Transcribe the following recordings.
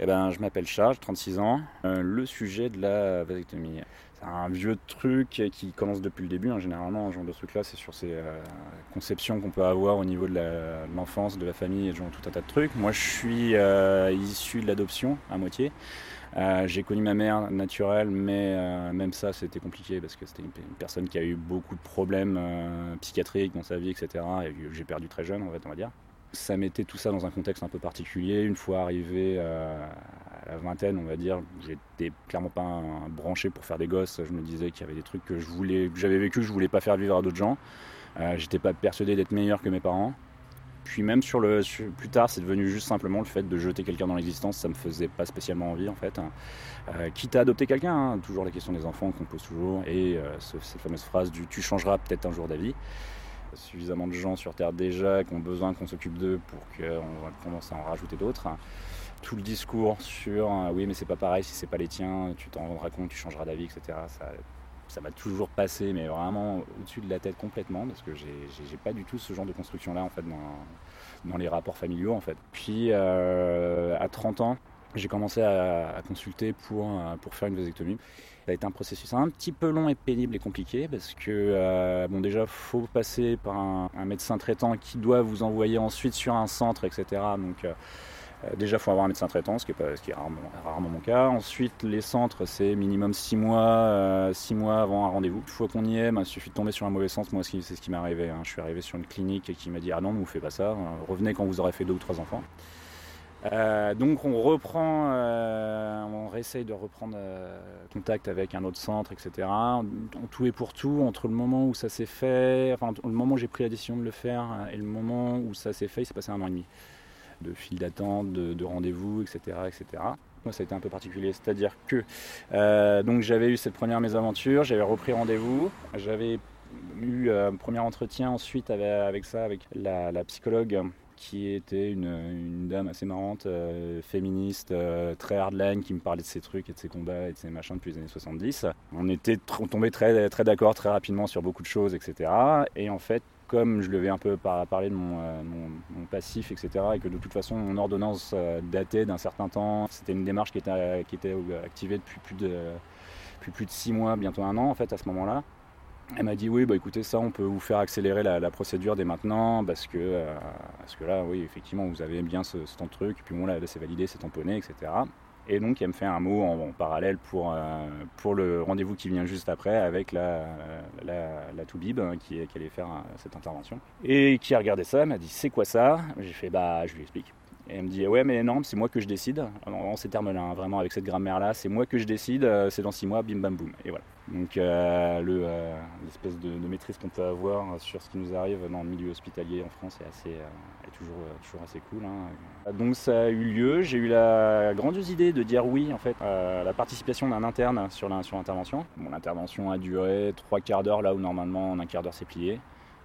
Eh ben, je m'appelle Charles, 36 ans. Euh, le sujet de la vasectomie, c'est un vieux truc qui commence depuis le début. Hein, généralement, ce genre de truc-là, c'est sur ces euh, conceptions qu'on peut avoir au niveau de l'enfance, de, la famille et genre tout un tas de trucs. Moi, je suis euh, issu de l'adoption à moitié. j'ai connu ma mère naturelle, mais même ça, c'était compliqué parce que c'était une, personne qui a eu beaucoup de problèmes psychiatriques dans sa vie, etc. Et j'ai perdu très jeune, en fait, on va dire ça mettait tout ça dans un contexte un peu particulier. Une fois arrivé euh, à la vingtaine, on va dire, j'étais clairement pas branché pour faire des gosses. Je me disais qu'il y avait des trucs que j'avais vécu, que je voulais pas faire vivre à d'autres gens. Euh, j'étais pas persuadé d'être meilleur que mes parents. Puis même sur le plus tard, c'est devenu juste simplement le fait de jeter quelqu'un dans l'existence, ça me faisait pas spécialement envie en fait. Euh, quitte à adopter quelqu'un, hein, toujours la question des enfants qu'on pose toujours, et cette fameuse phrase du tu changeras peut-être un jour d'avis suffisamment de gens sur Terre déjà qui ont besoin qu'on s'occupe d'eux pour qu'on commence à en rajouter d'autres. Tout le discours sur euh, oui mais c'est pas pareil si c'est pas les tiens, tu t'en rendras compte, tu changeras d'avis, etc. Ça, ça m'a toujours passé, mais vraiment au-dessus de la tête complètement, parce que j'ai pas du tout ce genre de construction-là en fait dans, les rapports familiaux en fait. Puis euh, à 30 ans, j'ai commencé à, consulter pour, euh, pour faire une vasectomie. Ça a été un processus un petit peu long et pénible et compliqué parce que, euh, bon, déjà, faut passer par un, médecin traitant qui doit vous envoyer ensuite sur un centre, etc. Donc, euh, déjà, il faut avoir un médecin traitant, ce qui est, pas, ce qui est rarement, mon cas. Ensuite, les centres, c'est minimum 6 mois, six mois avant un rendez-vous. Une fois qu'on y est, bah, il suffit de tomber sur un mauvais centre. Moi, c'est ce qui m'est arrivé. Hein. Je suis arrivé sur une clinique qui m'a dit Ah non, ne vous faites pas ça, revenez quand vous aurez fait deux ou trois enfants. Euh, donc on reprend, euh, on réessaye de reprendre euh, contact avec un autre centre, etc. En, tout et pour tout, entre le moment où ça s'est fait, enfin le moment où j'ai pris la décision de le faire et le moment où ça s'est fait, il s'est passé un an et demi de file d'attente, de, rendez-vous, etc., etc. Moi, ça a été un peu particulier, c'est-à-dire que donc j'avais eu cette première mésaventure, j'avais repris rendez-vous, j'avais eu un premier entretien ensuite avec, ça, avec la psychologue qui était une, dame assez marrante, euh, féministe, euh, très hardline, qui me parlait de ses trucs et de ses combats et de ses machins depuis les années 70. On était tombé très, très d'accord très rapidement sur beaucoup de choses, etc. Et en fait, comme je lui avais un peu parlé de euh, mon, passif, etc., et que de toute façon mon ordonnance datait d'un certain temps, c'était une démarche qui était, qui était activée depuis plus de, depuis plus de six mois, bientôt un an en fait à ce moment-là. Elle m'a dit oui, bah écoutez, ça on peut vous faire accélérer la, procédure dès maintenant parce que, euh, parce que là, oui, effectivement, vous avez bien ce, ce temps de truc, puis bon, là, c'est validé, c'est tamponné, etc. Et donc, elle me fait un mot en, parallèle pour, euh, pour le rendez-vous qui vient juste après avec la, la, la Toubib hein, qui, qui, allait faire euh, cette intervention. Et qui a regardé ça, m'a dit c'est quoi ça? J'ai fait bah, je lui explique. Et elle me dit ouais mais non c'est moi que je décide en ces termes là hein, vraiment avec cette grammaire là c'est moi que je décide c'est dans six mois bim bam boum et voilà donc euh, euh, l'espèce de, maîtrise qu'on peut avoir sur ce qui nous arrive dans le milieu hospitalier en France est, assez, euh, toujours, toujours assez cool. Hein. Donc ça a eu lieu, j'ai eu la grandiose idée de dire oui en fait à la participation d'un interne sur l'intervention. L'intervention a duré trois quarts d'heure là où normalement en un quart d'heure c'est plié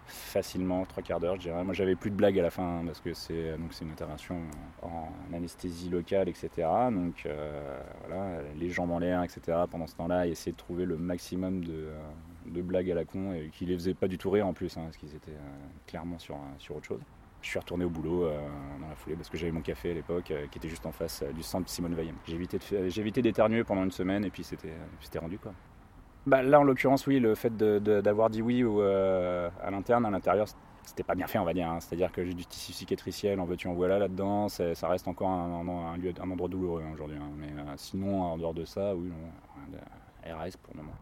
facilement trois quarts d'heure, je dirais. Moi, j'avais plus de blagues à la fin parce que c'est donc c'est une intervention en anesthésie locale, etc. Donc euh, voilà, les jambes en l'air, etc. Pendant ce temps-là, essayer de trouver le maximum de, euh, de, blagues à la con et qui les faisaient pas du tout rire en plus, hein, parce qu'ils étaient euh, clairement sur sur autre chose. Je suis retourné au boulot dans la foulée parce que j'avais mon café à l'époque qui était juste en face du centre Simone Veil. J'ai évité d'éternuer pendant une semaine et puis c'était rendu quoi. Bah, là, en l'occurrence, oui, le fait d'avoir dit oui euh, à l'interne, à l'intérieur, c'était pas bien fait, on va dire. Hein. C'est-à-dire que j'ai du tissu cicatriciel, en veux-tu, en voilà là-dedans. Ça reste encore un, lieu, un endroit douloureux hein, aujourd'hui. Hein. Mais euh, sinon, en dehors de ça, oui, RAS pour le moment.